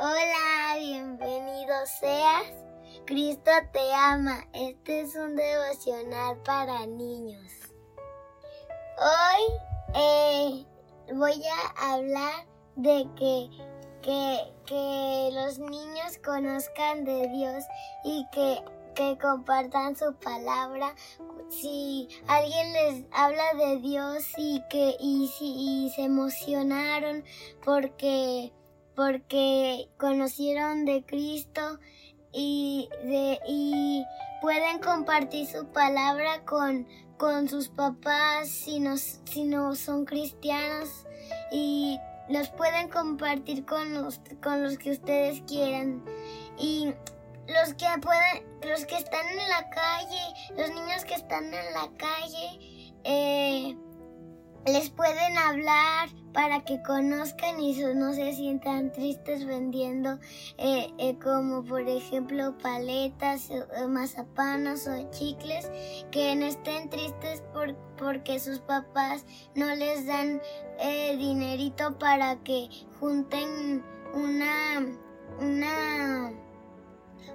Hola, bienvenido seas. Cristo te ama. Este es un devocional para niños. Hoy eh, voy a hablar de que, que, que los niños conozcan de Dios y que que compartan su palabra. Si alguien les habla de Dios y que y, si, se emocionaron porque porque conocieron de Cristo y de y pueden compartir su palabra con sus papás si no, si no son cristianos y los pueden compartir con los, con los que ustedes quieran. Y los que pueden, los que están en la calle, los niños que están en la calle, eh, les pueden hablar para que conozcan y no se sientan tristes vendiendo eh, eh, como por ejemplo paletas, mazapanos o chicles, que no estén tristes por, porque sus papás no les dan dinerito para que junten una, una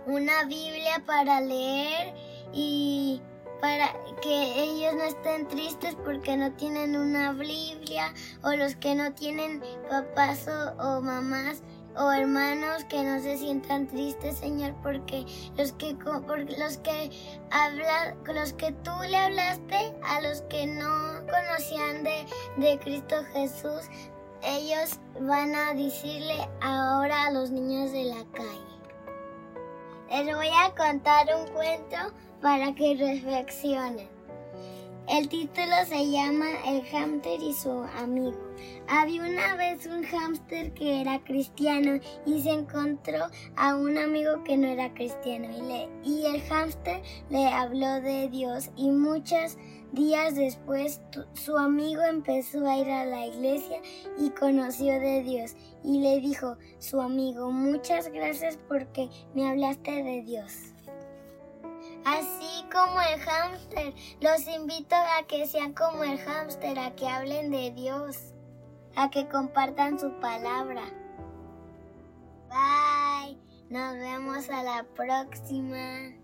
una Biblia para leer y para que ellos no estén tristes porque no tienen una Biblia o los que no tienen papás o, mamás o hermanos que no se sientan tristes, Señor, porque los que porque los que los que tú le hablaste a los que no conocían de, de Cristo Jesús, ellos van a decirle ahora a los niños de la calle. Les voy a contar un cuento para que reflexionen. El título se llama El hámster y su amigo. Había una vez un hámster que era cristiano y se encontró a un amigo que no era cristiano y, le, y el hámster le habló de Dios y muchas Días después, su amigo empezó a ir a la iglesia y conoció de Dios y le dijo, su amigo, muchas gracias porque me hablaste de Dios. Así como el hámster, los invito a que sean como el hámster, a que hablen de Dios, a que compartan su palabra. Bye, nos vemos a la próxima.